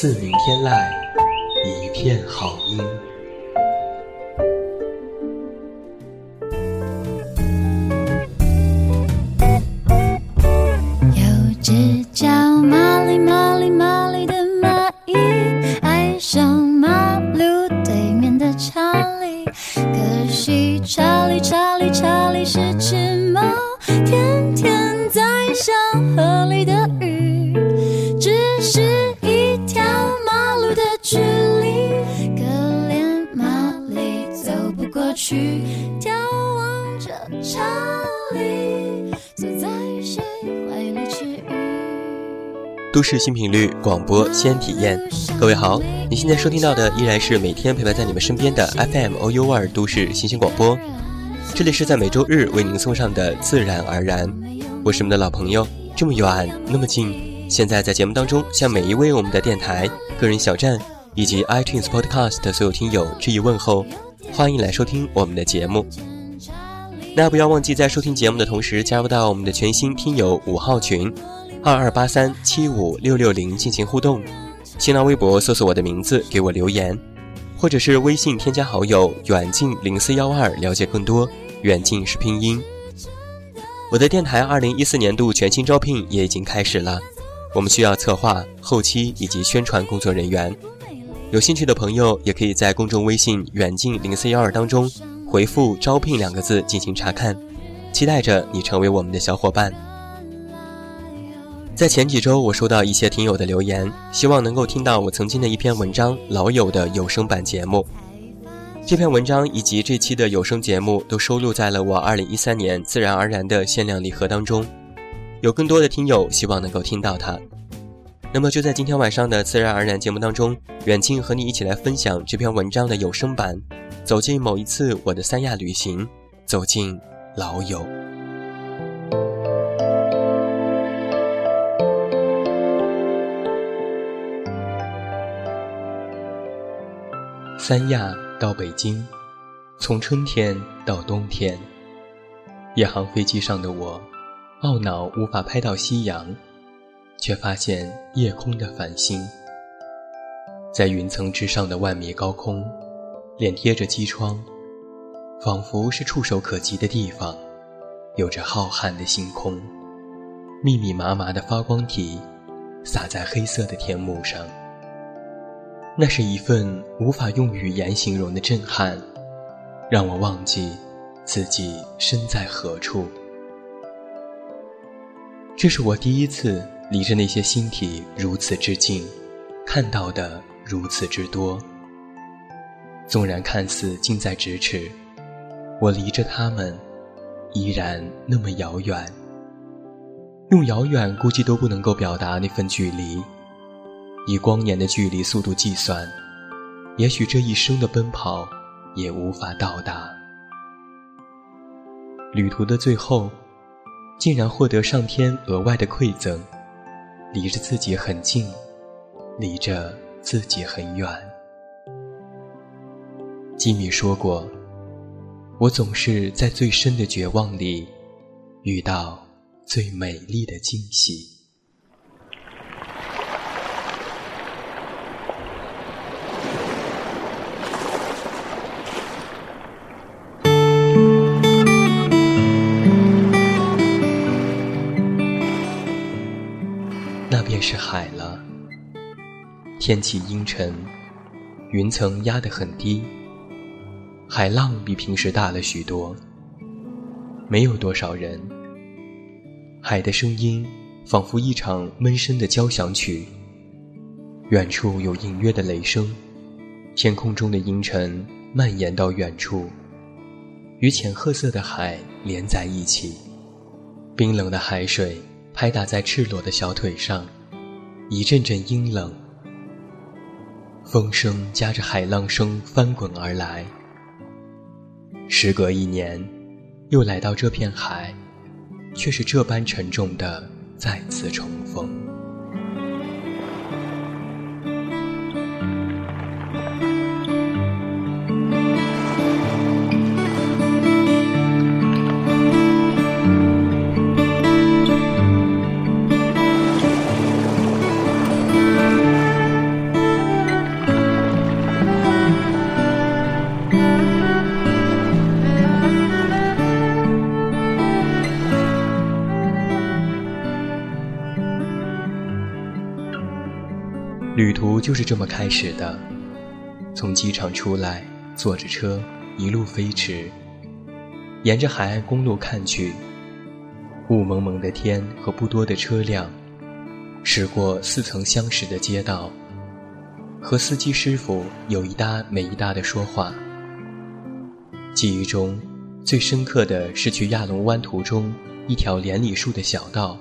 自鸣天籁，一片好音。都市新频率广播先体验，各位好，你现在收听到的依然是每天陪伴在你们身边的 FM OU 二都市新鲜广播，这里是在每周日为您送上的自然而然，我是你们的老朋友，这么远那么近，现在在节目当中向每一位我们的电台、个人小站以及 iTunes Podcast 所有听友致以问候，欢迎来收听我们的节目。那不要忘记在收听节目的同时加入到我们的全新听友五号群。二二八三七五六六零进行互动，新浪微博搜索我的名字给我留言，或者是微信添加好友远近零四幺二了解更多。远近是拼音。我的电台二零一四年度全新招聘也已经开始了，我们需要策划、后期以及宣传工作人员。有兴趣的朋友也可以在公众微信远近零四幺二当中回复“招聘”两个字进行查看，期待着你成为我们的小伙伴。在前几周，我收到一些听友的留言，希望能够听到我曾经的一篇文章《老友》的有声版节目。这篇文章以及这期的有声节目都收录在了我2013年自然而然的限量礼盒当中。有更多的听友希望能够听到它。那么就在今天晚上的自然而然节目当中，远近和你一起来分享这篇文章的有声版，走进某一次我的三亚旅行，走进老友。三亚到北京，从春天到冬天，夜航飞机上的我，懊恼无法拍到夕阳，却发现夜空的繁星。在云层之上的万米高空，脸贴着机窗，仿佛是触手可及的地方，有着浩瀚的星空，密密麻麻的发光体，洒在黑色的天幕上。那是一份无法用语言形容的震撼，让我忘记自己身在何处。这是我第一次离着那些星体如此之近，看到的如此之多。纵然看似近在咫尺，我离着他们依然那么遥远。用遥远估计都不能够表达那份距离。以光年的距离速度计算，也许这一生的奔跑也无法到达。旅途的最后，竟然获得上天额外的馈赠，离着自己很近，离着自己很远。吉米说过：“我总是在最深的绝望里，遇到最美丽的惊喜。”天气阴沉，云层压得很低，海浪比平时大了许多。没有多少人，海的声音仿佛一场闷声的交响曲。远处有隐约的雷声，天空中的阴沉蔓延到远处，与浅褐色的海连在一起，冰冷的海水。拍打在赤裸的小腿上，一阵阵阴冷风声夹着海浪声翻滚而来。时隔一年，又来到这片海，却是这般沉重的再次重逢。旅途就是这么开始的。从机场出来，坐着车一路飞驰，沿着海岸公路看去，雾蒙蒙的天和不多的车辆，驶过似曾相识的街道，和司机师傅有一搭没一搭的说话。记忆中最深刻的是去亚龙湾途中一条连理树的小道，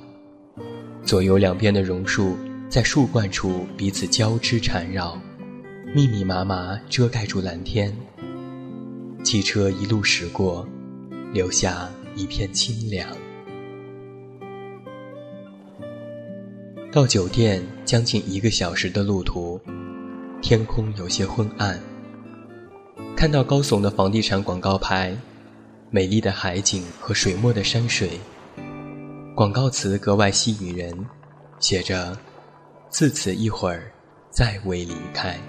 左右两边的榕树。在树冠处彼此交织缠绕，密密麻麻遮盖住蓝天。汽车一路驶过，留下一片清凉。到酒店将近一个小时的路途，天空有些昏暗。看到高耸的房地产广告牌，美丽的海景和水墨的山水，广告词格外吸引人，写着。自此一会儿，再未离开。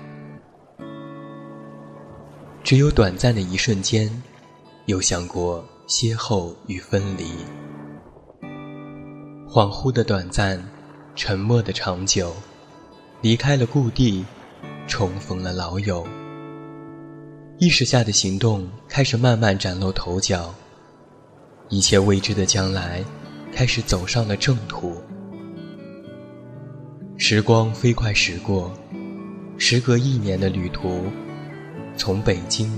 只有短暂的一瞬间，有想过邂逅与分离。恍惚的短暂，沉默的长久。离开了故地，重逢了老友。意识下的行动开始慢慢崭露头角。一切未知的将来，开始走上了正途。时光飞快驶过，时隔一年的旅途，从北京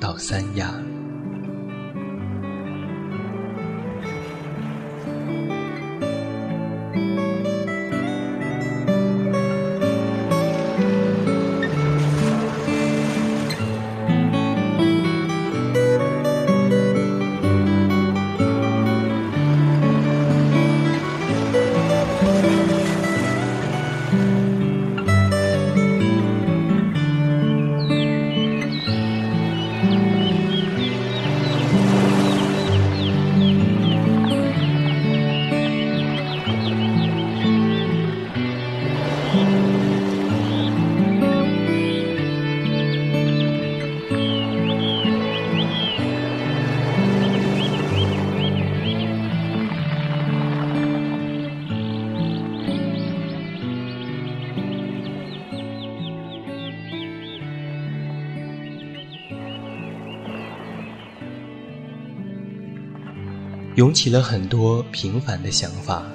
到三亚。涌起了很多平凡的想法，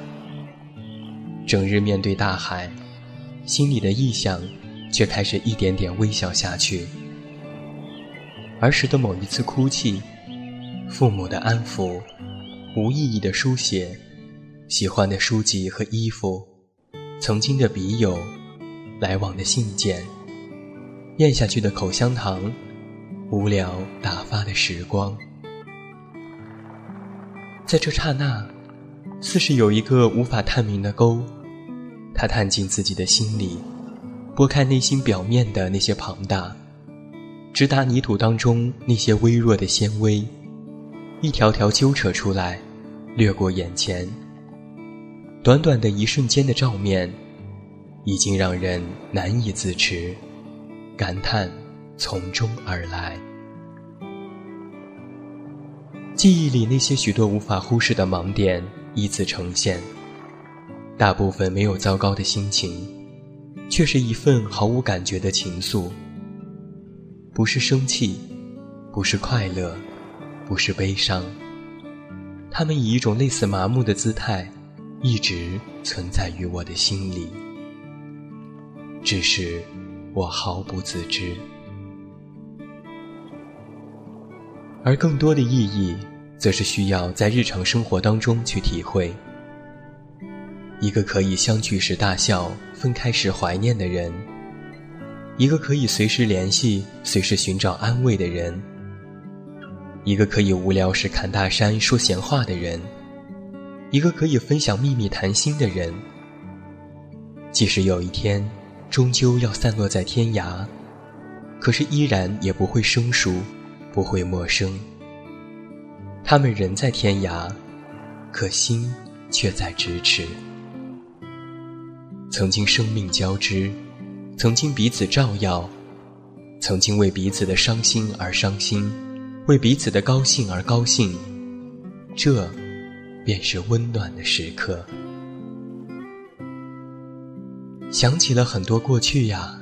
整日面对大海，心里的臆想却开始一点点微小下去。儿时的某一次哭泣，父母的安抚，无意义的书写，喜欢的书籍和衣服，曾经的笔友，来往的信件，咽下去的口香糖，无聊打发的时光。在这刹那，似是有一个无法探明的沟，他探进自己的心里，拨开内心表面的那些庞大，直达泥土当中那些微弱的纤维，一条条揪扯出来，掠过眼前。短短的一瞬间的照面，已经让人难以自持，感叹从中而来。记忆里那些许多无法忽视的盲点依次呈现，大部分没有糟糕的心情，却是一份毫无感觉的情愫。不是生气，不是快乐，不是悲伤，他们以一种类似麻木的姿态，一直存在于我的心里，只是我毫不自知。而更多的意义，则是需要在日常生活当中去体会。一个可以相聚时大笑、分开时怀念的人，一个可以随时联系、随时寻找安慰的人，一个可以无聊时侃大山、说闲话的人，一个可以分享秘密、谈心的人。即使有一天，终究要散落在天涯，可是依然也不会生疏，不会陌生。他们人在天涯，可心却在咫尺。曾经生命交织，曾经彼此照耀，曾经为彼此的伤心而伤心，为彼此的高兴而高兴，这便是温暖的时刻。想起了很多过去呀，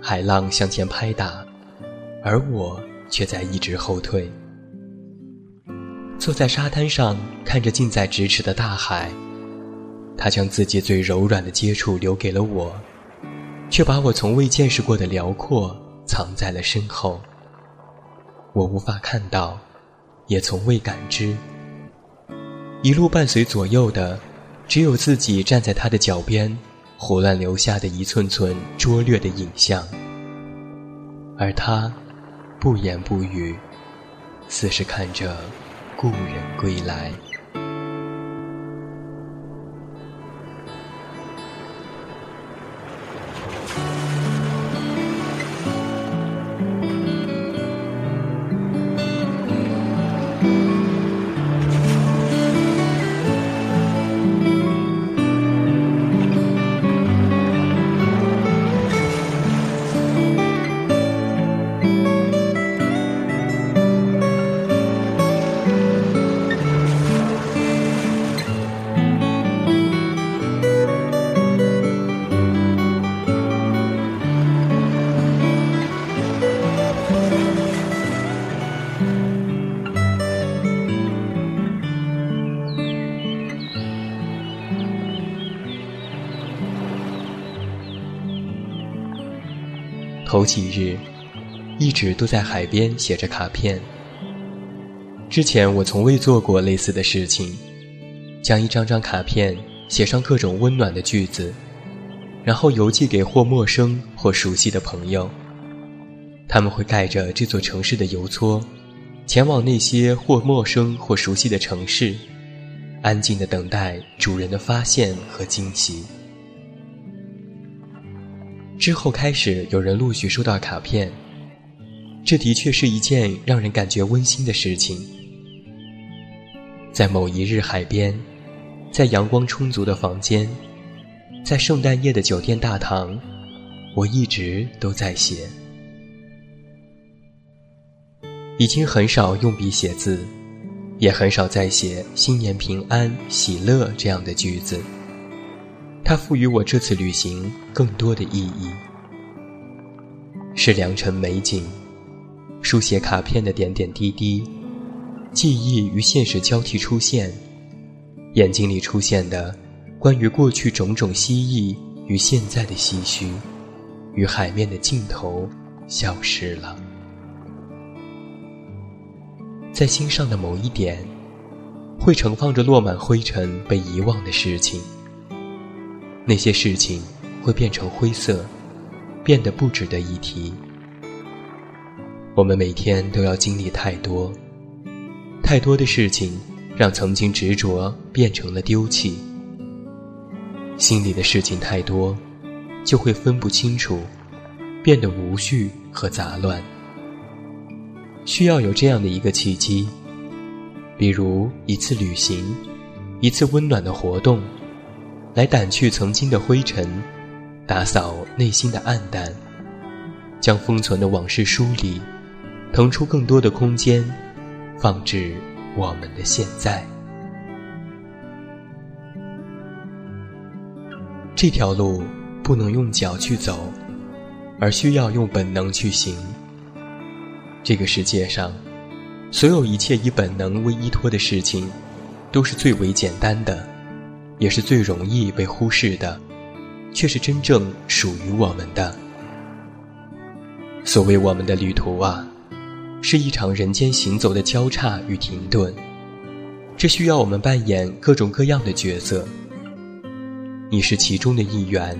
海浪向前拍打，而我却在一直后退。坐在沙滩上，看着近在咫尺的大海。他将自己最柔软的接触留给了我，却把我从未见识过的辽阔藏在了身后。我无法看到，也从未感知。一路伴随左右的，只有自己站在他的脚边，胡乱留下的一寸寸拙劣的影像。而他，不言不语，似是看着故人归来。几日，一直都在海边写着卡片。之前我从未做过类似的事情，将一张张卡片写上各种温暖的句子，然后邮寄给或陌生或熟悉的朋友。他们会盖着这座城市的邮戳，前往那些或陌生或熟悉的城市，安静的等待主人的发现和惊喜。之后开始有人陆续收到卡片，这的确是一件让人感觉温馨的事情。在某一日海边，在阳光充足的房间，在圣诞夜的酒店大堂，我一直都在写。已经很少用笔写字，也很少再写“新年平安、喜乐”这样的句子。它赋予我这次旅行更多的意义，是良辰美景，书写卡片的点点滴滴，记忆与现实交替出现，眼睛里出现的关于过去种种蜥蜴与现在的唏嘘，与海面的尽头消失了，在心上的某一点，会盛放着落满灰尘被遗忘的事情。那些事情会变成灰色，变得不值得一提。我们每天都要经历太多，太多的事情，让曾经执着变成了丢弃。心里的事情太多，就会分不清楚，变得无序和杂乱。需要有这样的一个契机，比如一次旅行，一次温暖的活动。来掸去曾经的灰尘，打扫内心的暗淡，将封存的往事梳理，腾出更多的空间，放置我们的现在。这条路不能用脚去走，而需要用本能去行。这个世界上，所有一切以本能为依托的事情，都是最为简单的。也是最容易被忽视的，却是真正属于我们的。所谓我们的旅途啊，是一场人间行走的交叉与停顿，这需要我们扮演各种各样的角色。你是其中的一员，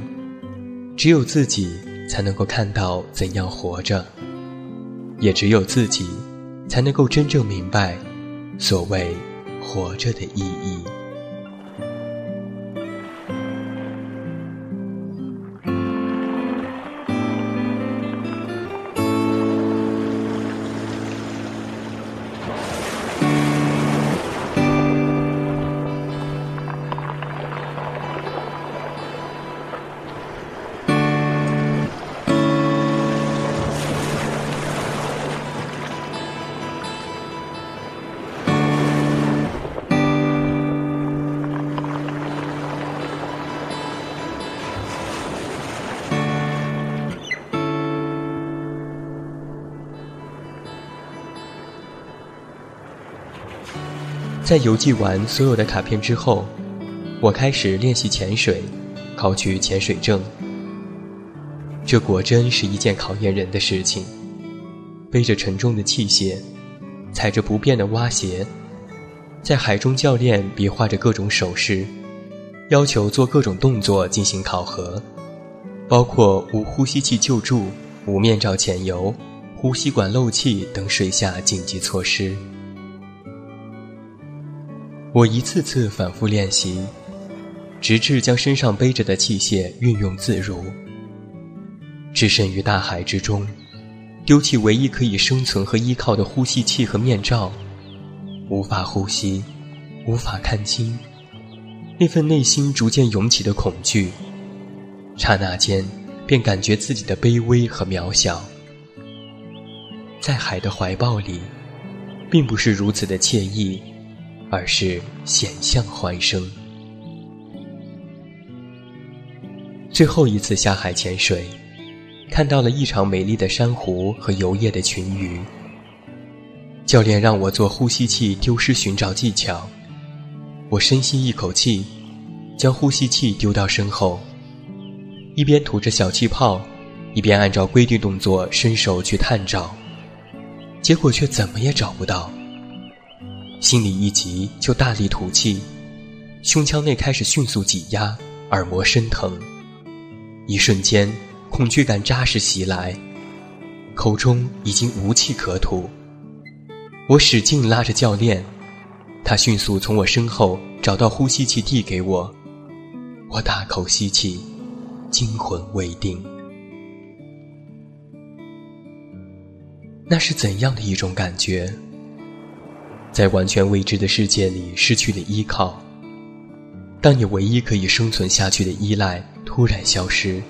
只有自己才能够看到怎样活着，也只有自己，才能够真正明白所谓活着的意义。在邮寄完所有的卡片之后，我开始练习潜水，考取潜水证。这果真是一件考验人的事情。背着沉重的器械，踩着不变的蛙鞋，在海中，教练比划着各种手势，要求做各种动作进行考核，包括无呼吸器救助、无面罩潜游、呼吸管漏气等水下紧急措施。我一次次反复练习，直至将身上背着的器械运用自如。置身于大海之中，丢弃唯一可以生存和依靠的呼吸器和面罩，无法呼吸，无法看清，那份内心逐渐涌起的恐惧，刹那间便感觉自己的卑微和渺小。在海的怀抱里，并不是如此的惬意。而是险象环生。最后一次下海潜水，看到了异常美丽的珊瑚和游曳的群鱼。教练让我做呼吸器丢失寻找技巧，我深吸一口气，将呼吸器丢到身后，一边吐着小气泡，一边按照规定动作伸手去探找，结果却怎么也找不到。心里一急，就大力吐气，胸腔内开始迅速挤压，耳膜生疼。一瞬间，恐惧感扎实袭来，口中已经无气可吐。我使劲拉着教练，他迅速从我身后找到呼吸器递给我，我大口吸气，惊魂未定。那是怎样的一种感觉？在完全未知的世界里失去了依靠。当你唯一可以生存下去的依赖突然消失，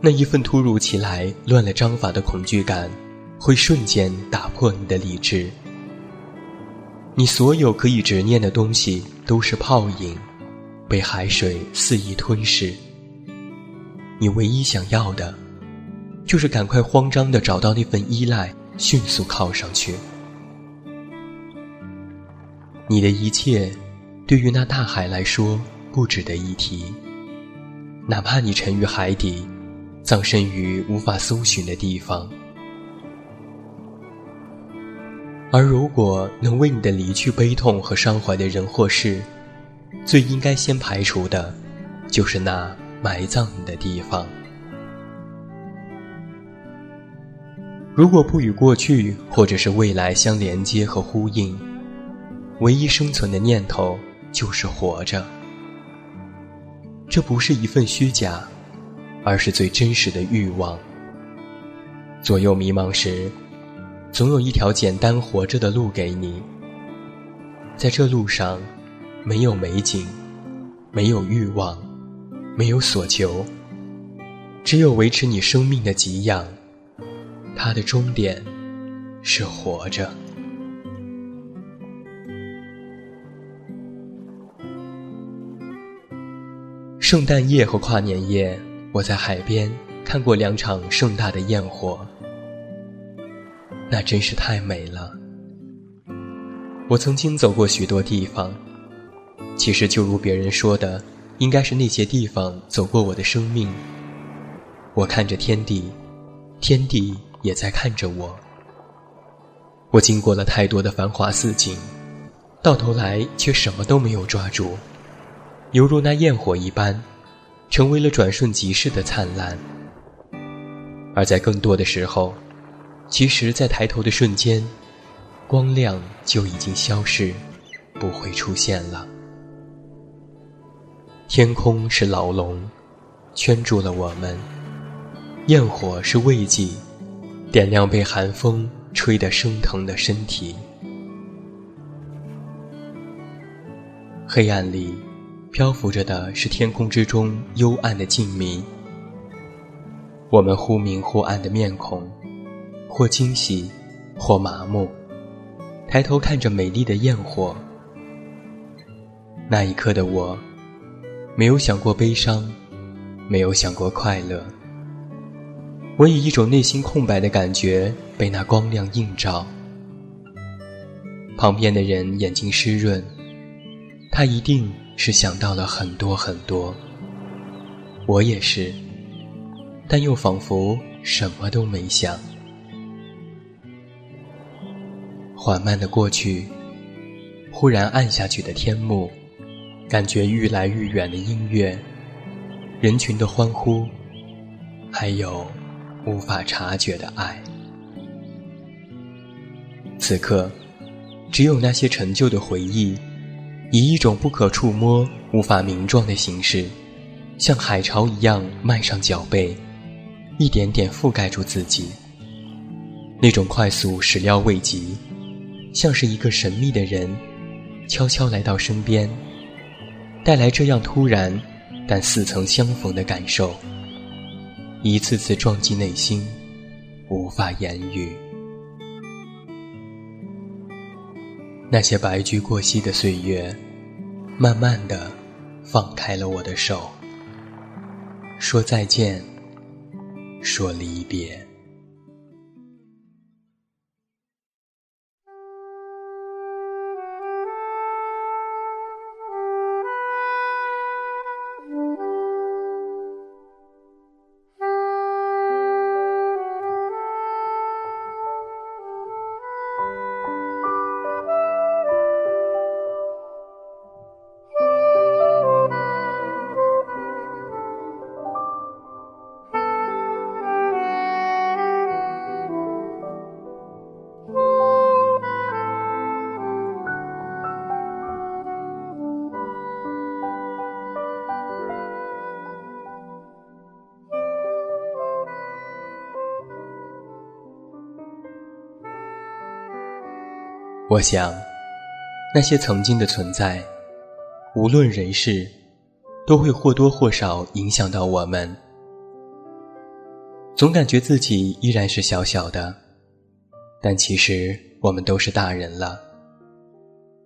那一份突如其来、乱了章法的恐惧感，会瞬间打破你的理智。你所有可以执念的东西都是泡影，被海水肆意吞噬。你唯一想要的，就是赶快慌张地找到那份依赖，迅速靠上去。你的一切，对于那大海来说不值得一提。哪怕你沉于海底，葬身于无法搜寻的地方。而如果能为你的离去悲痛和伤怀的人或事，最应该先排除的，就是那埋葬你的地方。如果不与过去或者是未来相连接和呼应。唯一生存的念头就是活着，这不是一份虚假，而是最真实的欲望。左右迷茫时，总有一条简单活着的路给你。在这路上，没有美景，没有欲望，没有所求，只有维持你生命的给养。它的终点是活着。圣诞夜和跨年夜，我在海边看过两场盛大的焰火，那真是太美了。我曾经走过许多地方，其实就如别人说的，应该是那些地方走过我的生命。我看着天地，天地也在看着我。我经过了太多的繁华似锦，到头来却什么都没有抓住。犹如那焰火一般，成为了转瞬即逝的灿烂。而在更多的时候，其实，在抬头的瞬间，光亮就已经消逝，不会出现了。天空是牢笼，圈住了我们；焰火是慰藉，点亮被寒风吹得生疼的身体。黑暗里，漂浮着的是天空之中幽暗的静谧。我们忽明忽暗的面孔，或惊喜，或麻木，抬头看着美丽的焰火。那一刻的我，没有想过悲伤，没有想过快乐，我以一种内心空白的感觉被那光亮映照。旁边的人眼睛湿润，他一定是想到了很多很多。我也是。但又仿佛什么都没想。缓慢的过去，忽然暗下去的天幕，感觉愈来愈远的音乐，人群的欢呼，还有无法察觉的爱。此刻，只有那些陈旧的回忆，以一种不可触摸、无法名状的形式，像海潮一样漫上脚背。一点点覆盖住自己，那种快速始料未及，像是一个神秘的人，悄悄来到身边，带来这样突然但似曾相逢的感受，一次次撞击内心，无法言语。那些白驹过隙的岁月，慢慢的放开了我的手，说再见。说离别。我想，那些曾经的存在，无论人事，都会或多或少影响到我们。总感觉自己依然是小小的，但其实我们都是大人了。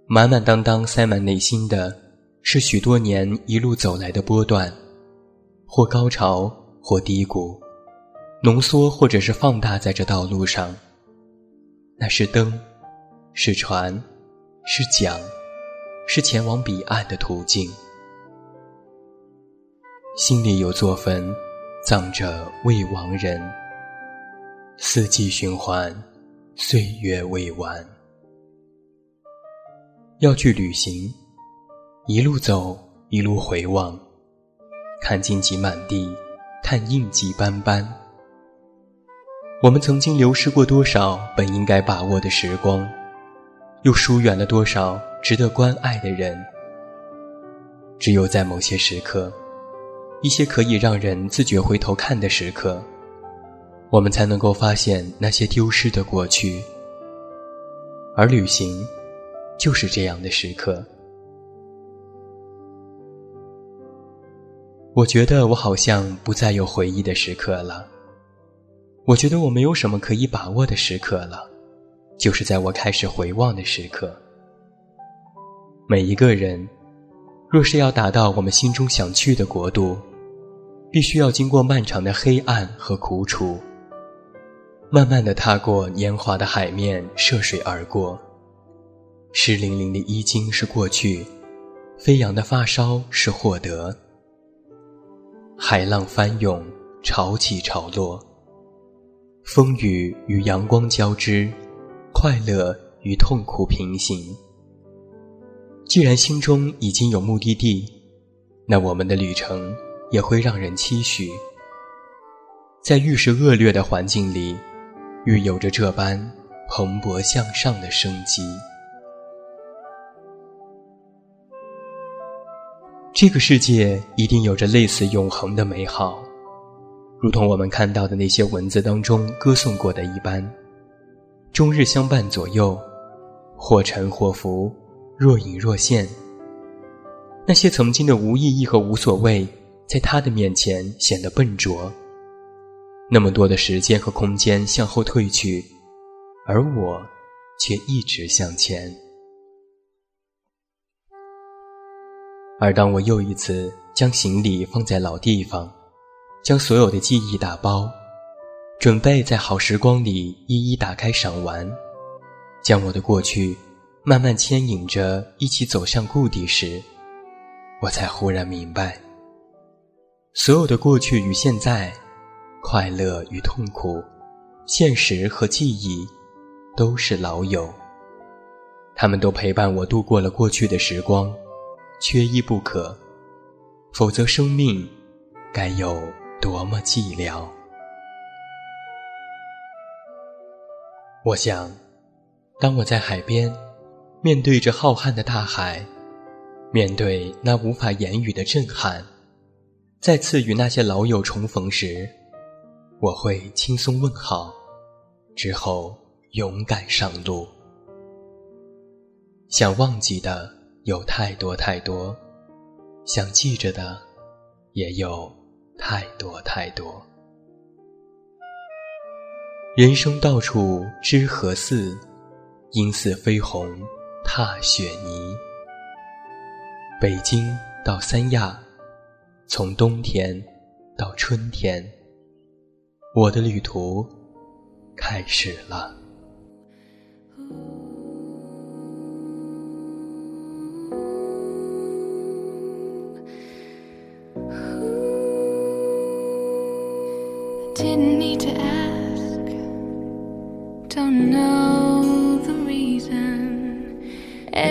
满满当当塞满内心的，是许多年一路走来的波段，或高潮，或低谷，浓缩或者是放大在这道路上。那是灯。是船，是桨，是前往彼岸的途径。心里有座坟，葬着未亡人。四季循环，岁月未完。要去旅行，一路走，一路回望，看荆棘满地，看印记斑斑。我们曾经流失过多少本应该把握的时光？又疏远了多少值得关爱的人？只有在某些时刻，一些可以让人自觉回头看的时刻，我们才能够发现那些丢失的过去。而旅行，就是这样的时刻。我觉得我好像不再有回忆的时刻了。我觉得我没有什么可以把握的时刻了。就是在我开始回望的时刻，每一个人，若是要达到我们心中想去的国度，必须要经过漫长的黑暗和苦楚，慢慢的踏过年华的海面，涉水而过。湿淋淋的衣襟是过去，飞扬的发梢是获得。海浪翻涌，潮起潮落，风雨与阳光交织。快乐与痛苦平行。既然心中已经有目的地，那我们的旅程也会让人期许。在愈是恶劣的环境里，愈有着这般蓬勃向上的生机。这个世界一定有着类似永恒的美好，如同我们看到的那些文字当中歌颂过的一般，终日相伴左右，或沉或浮，若隐若现。那些曾经的无意义和无所谓，在他的面前显得笨拙。那么多的时间和空间向后退去，而我却一直向前。而当我又一次将行李放在老地方，将所有的记忆打包，准备在好时光里一一打开赏玩，将我的过去慢慢牵引着一起走向故地时，我才忽然明白，所有的过去与现在。快乐与痛苦，现实和记忆，都是老友。他们都陪伴我度过了过去的时光，缺一不可。否则，生命该有多么寂寥？我想，当我在海边，面对着浩瀚的大海，面对那无法言语的震撼，再次与那些老友重逢时。我会轻松问好，之后勇敢上路。想忘记的有太多太多，想记着的也有太多太多。人生到处知何似，应似飞鸿踏雪泥。北京到三亚，从冬天到春天。我的旅途开始了。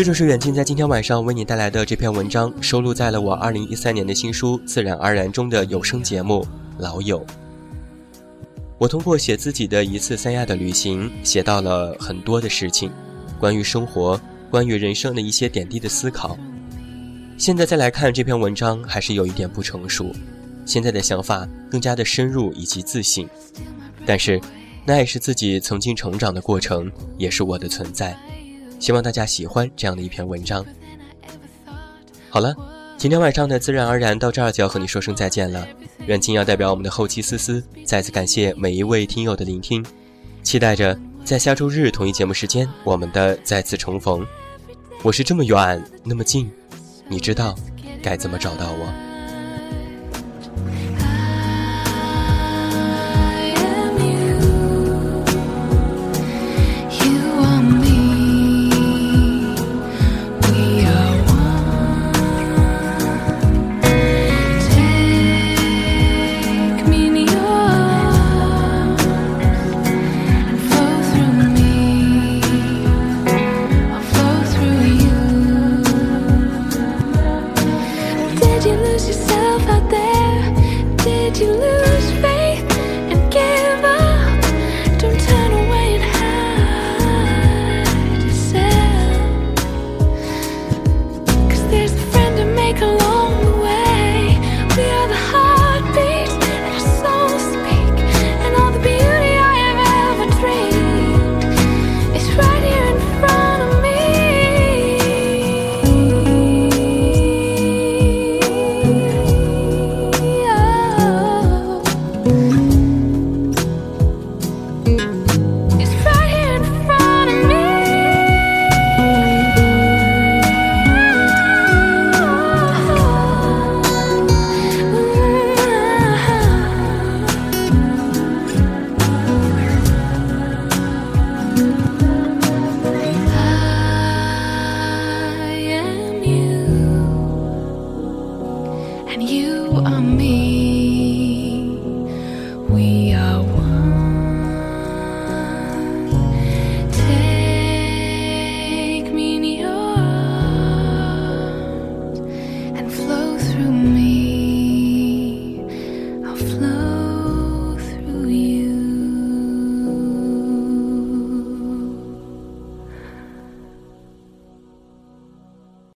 这就是远近在今天晚上为你带来的这篇文章，收录在了我二零一三年的新书《自然而然》中的有声节目《老友》。我通过写自己的一次三亚的旅行，写到了很多的事情，关于生活。关于人生的一些点滴的思考，现在再来看这篇文章，还是有一点不成熟。现在的想法更加的深入以及自信，但是那也是自己曾经成长的过程，也是我的存在。希望大家喜欢这样的一篇文章。好了，今天晚上的自然而然到这儿就要和你说声再见了。远近要代表我们的后期思思，再次感谢每一位听友的聆听，期待着在下周日同一节目时间我们的再次重逢。我是这么远，那么近，你知道该怎么找到我